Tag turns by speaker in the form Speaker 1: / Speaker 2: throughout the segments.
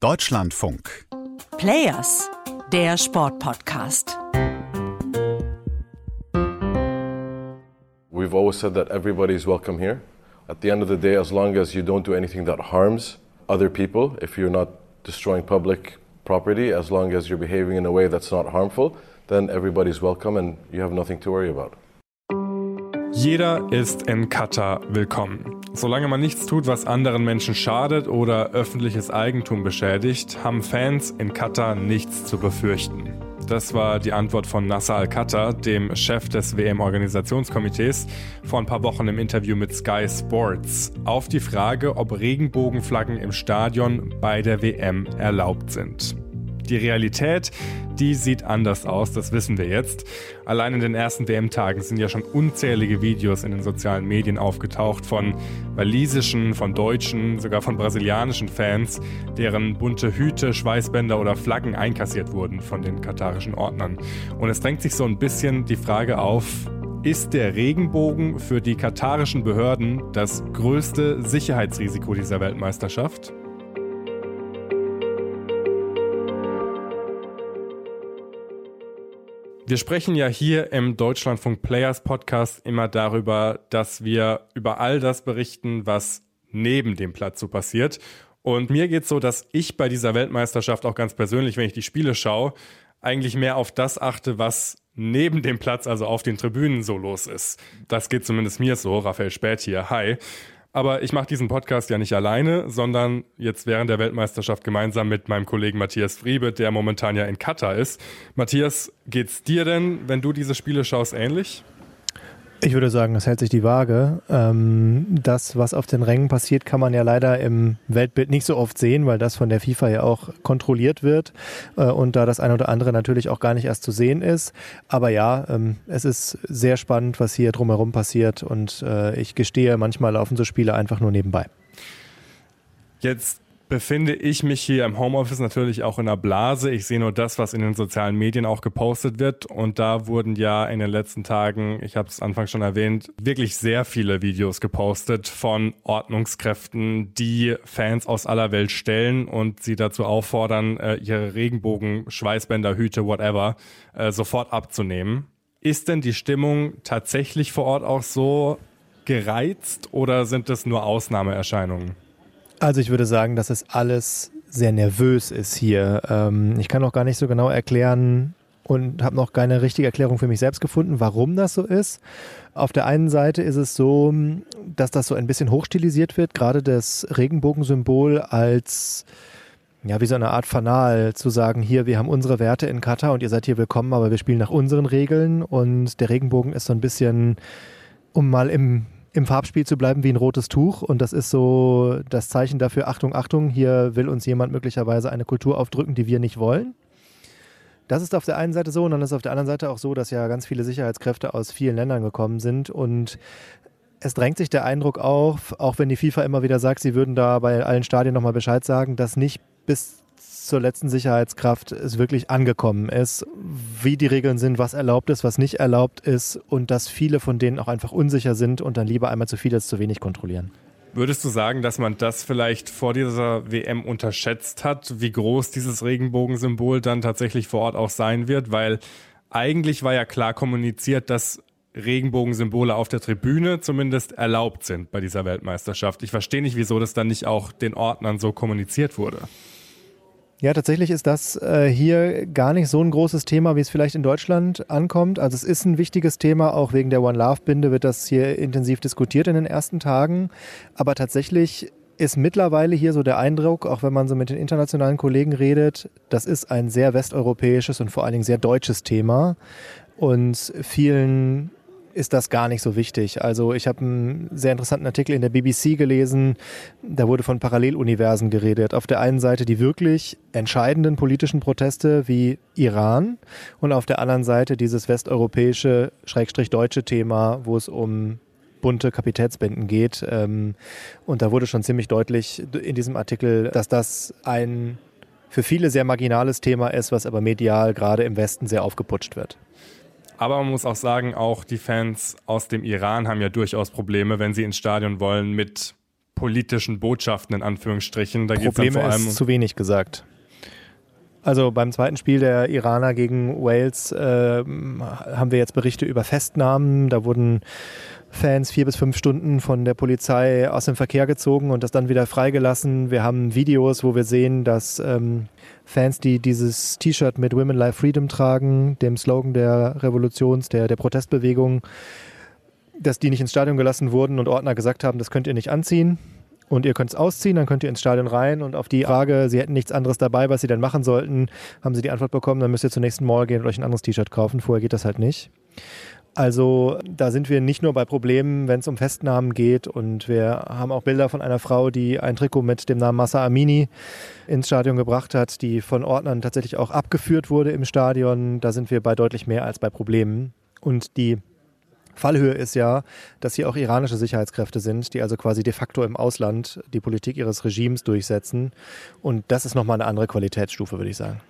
Speaker 1: Deutschlandfunk.
Speaker 2: Players, der Sportpodcast.
Speaker 3: We've always said that everybody is welcome here. At the end of the day, as long as you don't do anything that harms other people, if you're not destroying public property, as long as you're behaving in a way that's not harmful, then everybody's welcome and you have nothing to worry about.
Speaker 4: Jeder ist in Katar willkommen. Solange man nichts tut, was anderen Menschen schadet oder öffentliches Eigentum beschädigt, haben Fans in Katar nichts zu befürchten. Das war die Antwort von Nasser Al-Khatter, dem Chef des WM-Organisationskomitees, vor ein paar Wochen im Interview mit Sky Sports, auf die Frage, ob Regenbogenflaggen im Stadion bei der WM erlaubt sind. Die Realität, die sieht anders aus, das wissen wir jetzt. Allein in den ersten WM-Tagen sind ja schon unzählige Videos in den sozialen Medien aufgetaucht von walisischen, von deutschen, sogar von brasilianischen Fans, deren bunte Hüte, Schweißbänder oder Flaggen einkassiert wurden von den katarischen Ordnern. Und es drängt sich so ein bisschen die Frage auf, ist der Regenbogen für die katarischen Behörden das größte Sicherheitsrisiko dieser Weltmeisterschaft? Wir sprechen ja hier im Deutschlandfunk Players Podcast immer darüber, dass wir über all das berichten, was neben dem Platz so passiert. Und mir geht es so, dass ich bei dieser Weltmeisterschaft auch ganz persönlich, wenn ich die Spiele schaue, eigentlich mehr auf das achte, was neben dem Platz, also auf den Tribünen so los ist. Das geht zumindest mir so. Raphael Spät hier. Hi. Aber ich mache diesen Podcast ja nicht alleine, sondern jetzt während der Weltmeisterschaft gemeinsam mit meinem Kollegen Matthias Friebe, der momentan ja in Katar ist. Matthias, geht's dir denn, wenn du diese Spiele schaust, ähnlich?
Speaker 5: Ich würde sagen, es hält sich die Waage. Ähm, das, was auf den Rängen passiert, kann man ja leider im Weltbild nicht so oft sehen, weil das von der FIFA ja auch kontrolliert wird äh, und da das eine oder andere natürlich auch gar nicht erst zu sehen ist. Aber ja, ähm, es ist sehr spannend, was hier drumherum passiert und äh, ich gestehe, manchmal laufen so Spiele einfach nur nebenbei.
Speaker 4: Jetzt befinde ich mich hier im Homeoffice natürlich auch in einer Blase. Ich sehe nur das, was in den sozialen Medien auch gepostet wird. Und da wurden ja in den letzten Tagen, ich habe es anfangs schon erwähnt, wirklich sehr viele Videos gepostet von Ordnungskräften, die Fans aus aller Welt stellen und sie dazu auffordern, äh, ihre Regenbogen, Schweißbänder, Hüte, whatever, äh, sofort abzunehmen. Ist denn die Stimmung tatsächlich vor Ort auch so gereizt oder sind das nur Ausnahmeerscheinungen?
Speaker 5: Also ich würde sagen, dass es alles sehr nervös ist hier. Ähm, ich kann noch gar nicht so genau erklären und habe noch keine richtige Erklärung für mich selbst gefunden, warum das so ist. Auf der einen Seite ist es so, dass das so ein bisschen hochstilisiert wird, gerade das Regenbogensymbol als ja, wie so eine Art Fanal zu sagen, hier, wir haben unsere Werte in Katar und ihr seid hier willkommen, aber wir spielen nach unseren Regeln und der Regenbogen ist so ein bisschen, um mal im im Farbspiel zu bleiben wie ein rotes Tuch. Und das ist so das Zeichen dafür, Achtung, Achtung, hier will uns jemand möglicherweise eine Kultur aufdrücken, die wir nicht wollen. Das ist auf der einen Seite so und dann ist auf der anderen Seite auch so, dass ja ganz viele Sicherheitskräfte aus vielen Ländern gekommen sind und es drängt sich der Eindruck auf, auch wenn die FIFA immer wieder sagt, sie würden da bei allen Stadien nochmal Bescheid sagen, dass nicht bis zur letzten Sicherheitskraft es wirklich angekommen ist, wie die Regeln sind, was erlaubt ist, was nicht erlaubt ist und dass viele von denen auch einfach unsicher sind und dann lieber einmal zu viel als zu wenig kontrollieren.
Speaker 4: Würdest du sagen, dass man das vielleicht vor dieser WM unterschätzt hat, wie groß dieses Regenbogensymbol dann tatsächlich vor Ort auch sein wird? Weil eigentlich war ja klar kommuniziert, dass Regenbogensymbole auf der Tribüne zumindest erlaubt sind bei dieser Weltmeisterschaft. Ich verstehe nicht, wieso das dann nicht auch den Ordnern so kommuniziert wurde.
Speaker 5: Ja, tatsächlich ist das äh, hier gar nicht so ein großes Thema, wie es vielleicht in Deutschland ankommt. Also es ist ein wichtiges Thema, auch wegen der One Love Binde wird das hier intensiv diskutiert in den ersten Tagen. Aber tatsächlich ist mittlerweile hier so der Eindruck, auch wenn man so mit den internationalen Kollegen redet, das ist ein sehr westeuropäisches und vor allen Dingen sehr deutsches Thema. Und vielen ist das gar nicht so wichtig. Also ich habe einen sehr interessanten Artikel in der BBC gelesen, da wurde von Paralleluniversen geredet. Auf der einen Seite die wirklich entscheidenden politischen Proteste wie Iran und auf der anderen Seite dieses westeuropäische, schrägstrich deutsche Thema, wo es um bunte Kapitätsbänden geht. Ähm, und da wurde schon ziemlich deutlich in diesem Artikel, dass das ein für viele sehr marginales Thema ist, was aber medial gerade im Westen sehr aufgeputscht wird.
Speaker 4: Aber man muss auch sagen, auch die Fans aus dem Iran haben ja durchaus Probleme, wenn sie ins Stadion wollen, mit politischen Botschaften in Anführungsstrichen. Da
Speaker 5: Probleme
Speaker 4: vor allem
Speaker 5: ist zu wenig gesagt. Also beim zweiten Spiel der Iraner gegen Wales äh, haben wir jetzt Berichte über Festnahmen. Da wurden Fans vier bis fünf Stunden von der Polizei aus dem Verkehr gezogen und das dann wieder freigelassen. Wir haben Videos, wo wir sehen, dass ähm, Fans, die dieses T-Shirt mit Women Life Freedom tragen, dem Slogan der Revolutions-, der, der Protestbewegung, dass die nicht ins Stadion gelassen wurden und Ordner gesagt haben, das könnt ihr nicht anziehen. Und ihr könnt es ausziehen, dann könnt ihr ins Stadion rein. Und auf die Frage, sie hätten nichts anderes dabei, was sie denn machen sollten, haben sie die Antwort bekommen, dann müsst ihr zur nächsten Mall gehen und euch ein anderes T-Shirt kaufen. Vorher geht das halt nicht. Also da sind wir nicht nur bei Problemen, wenn es um Festnahmen geht. Und wir haben auch Bilder von einer Frau, die ein Trikot mit dem Namen Massa Amini ins Stadion gebracht hat, die von Ordnern tatsächlich auch abgeführt wurde im Stadion. Da sind wir bei deutlich mehr als bei Problemen. Und die Fallhöhe ist ja, dass hier auch iranische Sicherheitskräfte sind, die also quasi de facto im Ausland die Politik ihres Regimes durchsetzen. Und das ist nochmal eine andere Qualitätsstufe, würde ich sagen.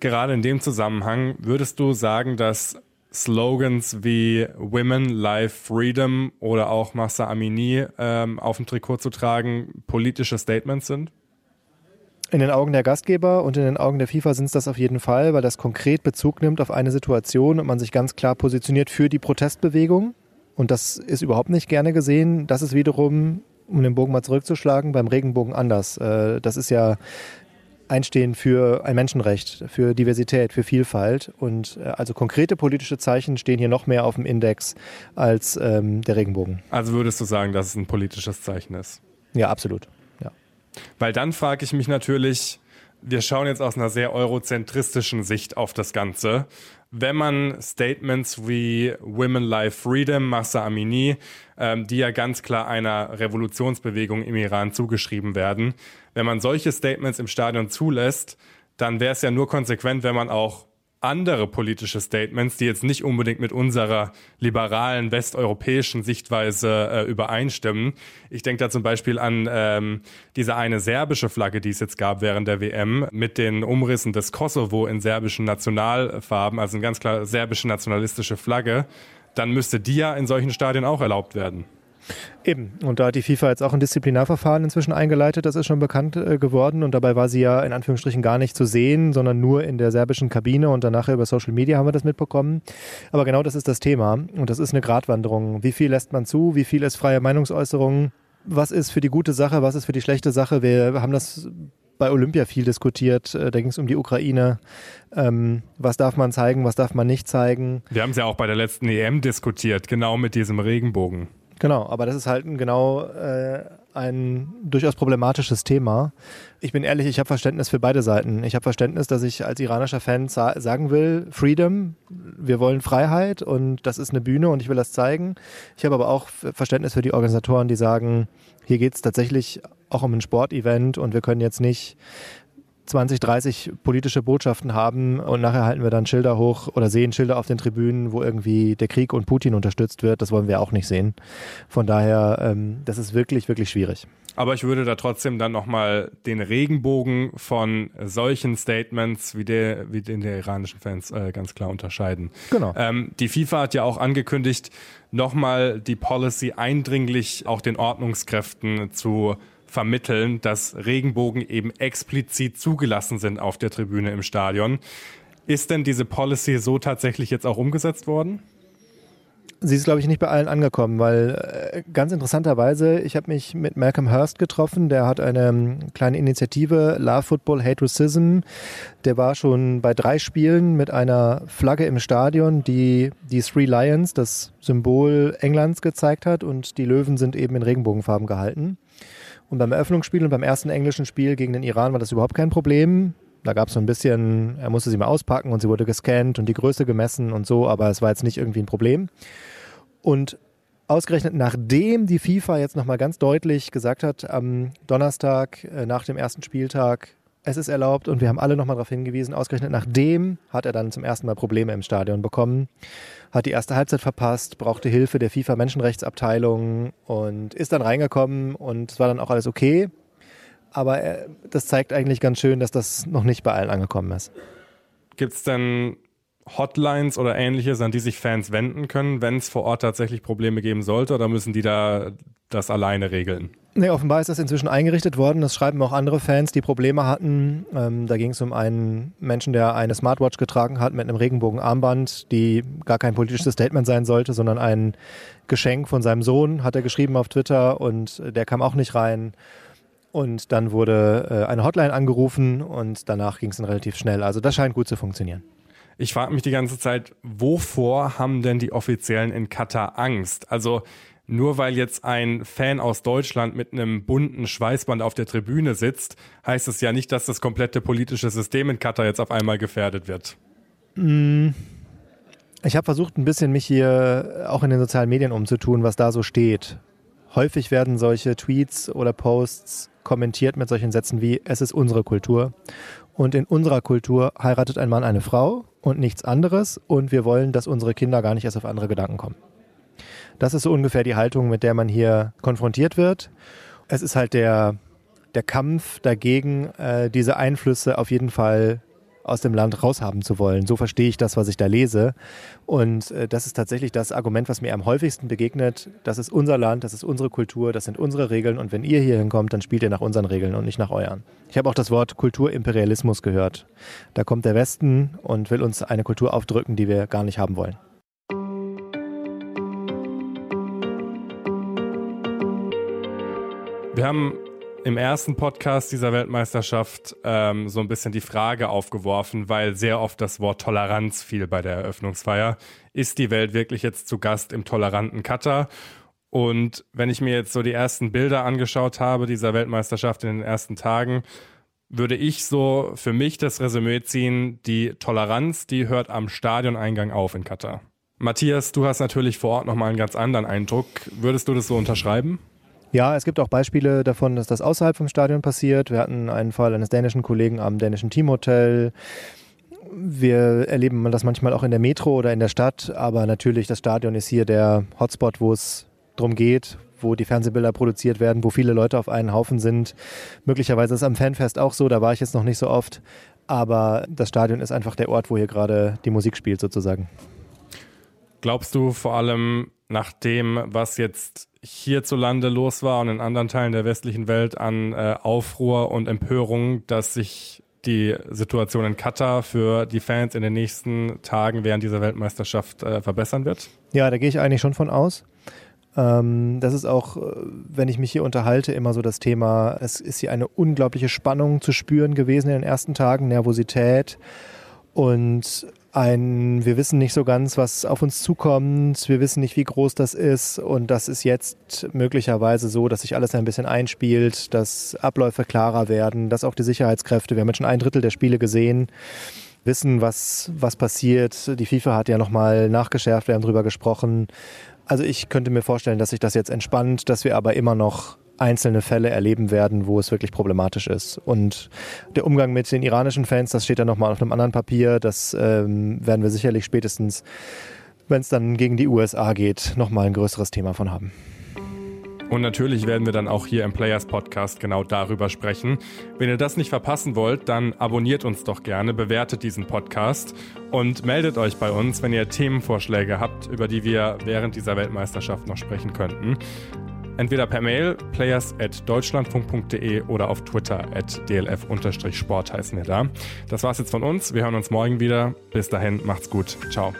Speaker 4: Gerade in dem Zusammenhang würdest du sagen, dass Slogans wie Women, Life, Freedom oder auch Massa Amini ähm, auf dem Trikot zu tragen politische Statements sind?
Speaker 5: In den Augen der Gastgeber und in den Augen der FIFA sind es das auf jeden Fall, weil das konkret Bezug nimmt auf eine Situation und man sich ganz klar positioniert für die Protestbewegung. Und das ist überhaupt nicht gerne gesehen. Das ist wiederum, um den Bogen mal zurückzuschlagen, beim Regenbogen anders. Äh, das ist ja Einstehen für ein Menschenrecht, für Diversität, für Vielfalt. Und äh, also konkrete politische Zeichen stehen hier noch mehr auf dem Index als ähm, der Regenbogen.
Speaker 4: Also würdest du sagen, dass es ein politisches Zeichen ist?
Speaker 5: Ja, absolut. Ja.
Speaker 4: Weil dann frage ich mich natürlich, wir schauen jetzt aus einer sehr eurozentristischen Sicht auf das Ganze. Wenn man Statements wie Women Life Freedom, Massa Amini, ähm, die ja ganz klar einer Revolutionsbewegung im Iran zugeschrieben werden, wenn man solche Statements im Stadion zulässt, dann wäre es ja nur konsequent, wenn man auch andere politische Statements, die jetzt nicht unbedingt mit unserer liberalen westeuropäischen Sichtweise äh, übereinstimmen. Ich denke da zum Beispiel an ähm, diese eine serbische Flagge, die es jetzt gab während der WM, mit den Umrissen des Kosovo in serbischen Nationalfarben, also eine ganz klar serbische nationalistische Flagge. Dann müsste die ja in solchen Stadien auch erlaubt werden.
Speaker 5: Eben. Und da hat die FIFA jetzt auch ein Disziplinarverfahren inzwischen eingeleitet, das ist schon bekannt äh, geworden. Und dabei war sie ja in Anführungsstrichen gar nicht zu sehen, sondern nur in der serbischen Kabine und danach über Social Media haben wir das mitbekommen. Aber genau das ist das Thema. Und das ist eine Gratwanderung. Wie viel lässt man zu? Wie viel ist freie Meinungsäußerung? Was ist für die gute Sache? Was ist für die schlechte Sache? Wir haben das bei Olympia viel diskutiert. Äh, da ging es um die Ukraine. Ähm, was darf man zeigen, was darf man nicht zeigen?
Speaker 4: Wir haben es ja auch bei der letzten EM diskutiert, genau mit diesem Regenbogen.
Speaker 5: Genau, aber das ist halt genau äh, ein durchaus problematisches Thema. Ich bin ehrlich, ich habe Verständnis für beide Seiten. Ich habe Verständnis, dass ich als iranischer Fan sa sagen will, Freedom, wir wollen Freiheit und das ist eine Bühne und ich will das zeigen. Ich habe aber auch Verständnis für die Organisatoren, die sagen, hier geht es tatsächlich auch um ein Sportevent und wir können jetzt nicht 20, 30 politische Botschaften haben und nachher halten wir dann Schilder hoch oder sehen Schilder auf den Tribünen, wo irgendwie der Krieg und Putin unterstützt wird. Das wollen wir auch nicht sehen. Von daher, ähm, das ist wirklich, wirklich schwierig.
Speaker 4: Aber ich würde da trotzdem dann nochmal den Regenbogen von solchen Statements wie, der, wie den der iranischen Fans äh, ganz klar unterscheiden.
Speaker 5: Genau.
Speaker 4: Ähm, die FIFA hat ja auch angekündigt, nochmal die Policy eindringlich auch den Ordnungskräften zu vermitteln, dass Regenbogen eben explizit zugelassen sind auf der Tribüne im Stadion. Ist denn diese Policy so tatsächlich jetzt auch umgesetzt worden?
Speaker 5: Sie ist, glaube ich, nicht bei allen angekommen, weil äh, ganz interessanterweise, ich habe mich mit Malcolm Hurst getroffen, der hat eine ähm, kleine Initiative, Love Football, Hate Racism. Der war schon bei drei Spielen mit einer Flagge im Stadion, die die Three Lions, das Symbol Englands, gezeigt hat und die Löwen sind eben in Regenbogenfarben gehalten. Und beim Eröffnungsspiel und beim ersten englischen Spiel gegen den Iran war das überhaupt kein Problem. Da gab es so ein bisschen, er musste sie mal auspacken und sie wurde gescannt und die Größe gemessen und so, aber es war jetzt nicht irgendwie ein Problem. Und ausgerechnet nachdem die FIFA jetzt nochmal ganz deutlich gesagt hat, am Donnerstag äh, nach dem ersten Spieltag, es ist erlaubt und wir haben alle nochmal darauf hingewiesen, ausgerechnet nachdem hat er dann zum ersten Mal Probleme im Stadion bekommen, hat die erste Halbzeit verpasst, brauchte Hilfe der FIFA-Menschenrechtsabteilung und ist dann reingekommen und es war dann auch alles okay. Aber das zeigt eigentlich ganz schön, dass das noch nicht bei allen angekommen ist.
Speaker 4: Gibt es denn Hotlines oder ähnliches, an die sich Fans wenden können, wenn es vor Ort tatsächlich Probleme geben sollte? Oder müssen die da das alleine regeln?
Speaker 5: Nee, offenbar ist das inzwischen eingerichtet worden. Das schreiben auch andere Fans, die Probleme hatten. Ähm, da ging es um einen Menschen, der eine Smartwatch getragen hat mit einem Regenbogenarmband, die gar kein politisches Statement sein sollte, sondern ein Geschenk von seinem Sohn, hat er geschrieben auf Twitter und der kam auch nicht rein. Und dann wurde äh, eine Hotline angerufen und danach ging es dann relativ schnell. Also das scheint gut zu funktionieren.
Speaker 4: Ich frage mich die ganze Zeit, wovor haben denn die Offiziellen in Katar Angst? Also nur weil jetzt ein Fan aus Deutschland mit einem bunten Schweißband auf der Tribüne sitzt, heißt es ja nicht, dass das komplette politische System in Katar jetzt auf einmal gefährdet wird.
Speaker 5: Mm. Ich habe versucht, ein bisschen mich hier auch in den sozialen Medien umzutun, was da so steht. Häufig werden solche Tweets oder Posts kommentiert mit solchen Sätzen wie, es ist unsere Kultur. Und in unserer Kultur heiratet ein Mann eine Frau und nichts anderes. Und wir wollen, dass unsere Kinder gar nicht erst auf andere Gedanken kommen. Das ist so ungefähr die Haltung, mit der man hier konfrontiert wird. Es ist halt der, der Kampf dagegen, äh, diese Einflüsse auf jeden Fall aus dem Land raushaben zu wollen. So verstehe ich das, was ich da lese. Und äh, das ist tatsächlich das Argument, was mir am häufigsten begegnet. Das ist unser Land, das ist unsere Kultur, das sind unsere Regeln. Und wenn ihr hier hinkommt, dann spielt ihr nach unseren Regeln und nicht nach euren. Ich habe auch das Wort Kulturimperialismus gehört. Da kommt der Westen und will uns eine Kultur aufdrücken, die wir gar nicht haben wollen.
Speaker 4: Wir haben im ersten Podcast dieser Weltmeisterschaft ähm, so ein bisschen die Frage aufgeworfen, weil sehr oft das Wort Toleranz fiel bei der Eröffnungsfeier. Ist die Welt wirklich jetzt zu Gast im toleranten Katar? Und wenn ich mir jetzt so die ersten Bilder angeschaut habe dieser Weltmeisterschaft in den ersten Tagen, würde ich so für mich das Resümee ziehen, die Toleranz, die hört am Stadioneingang auf in Katar. Matthias, du hast natürlich vor Ort nochmal einen ganz anderen Eindruck. Würdest du das so unterschreiben?
Speaker 5: Ja, es gibt auch Beispiele davon, dass das außerhalb vom Stadion passiert. Wir hatten einen Fall eines dänischen Kollegen am dänischen Teamhotel. Wir erleben das manchmal auch in der Metro oder in der Stadt, aber natürlich das Stadion ist hier der Hotspot, wo es darum geht, wo die Fernsehbilder produziert werden, wo viele Leute auf einen Haufen sind. Möglicherweise ist es am Fanfest auch so, da war ich jetzt noch nicht so oft, aber das Stadion ist einfach der Ort, wo hier gerade die Musik spielt sozusagen.
Speaker 4: Glaubst du vor allem nach dem, was jetzt hierzulande los war und in anderen Teilen der westlichen Welt an äh, Aufruhr und Empörung, dass sich die Situation in Katar für die Fans in den nächsten Tagen während dieser Weltmeisterschaft äh, verbessern wird?
Speaker 5: Ja, da gehe ich eigentlich schon von aus. Ähm, das ist auch, äh, wenn ich mich hier unterhalte, immer so das Thema, es ist hier eine unglaubliche Spannung zu spüren gewesen in den ersten Tagen, Nervosität und ein, wir wissen nicht so ganz, was auf uns zukommt, wir wissen nicht, wie groß das ist und das ist jetzt möglicherweise so, dass sich alles ein bisschen einspielt, dass Abläufe klarer werden, dass auch die Sicherheitskräfte, wir haben jetzt schon ein Drittel der Spiele gesehen, wissen, was, was passiert. Die FIFA hat ja nochmal nachgeschärft, wir haben drüber gesprochen. Also ich könnte mir vorstellen, dass sich das jetzt entspannt, dass wir aber immer noch einzelne Fälle erleben werden, wo es wirklich problematisch ist. Und der Umgang mit den iranischen Fans, das steht ja nochmal auf einem anderen Papier. Das ähm, werden wir sicherlich spätestens, wenn es dann gegen die USA geht, nochmal ein größeres Thema von haben.
Speaker 4: Und natürlich werden wir dann auch hier im Players Podcast genau darüber sprechen. Wenn ihr das nicht verpassen wollt, dann abonniert uns doch gerne, bewertet diesen Podcast und meldet euch bei uns, wenn ihr Themenvorschläge habt, über die wir während dieser Weltmeisterschaft noch sprechen könnten. Entweder per Mail players.deutschlandfunk.de oder auf Twitter at dlf-sport heißen wir da. Das war's jetzt von uns. Wir hören uns morgen wieder. Bis dahin, macht's gut. Ciao.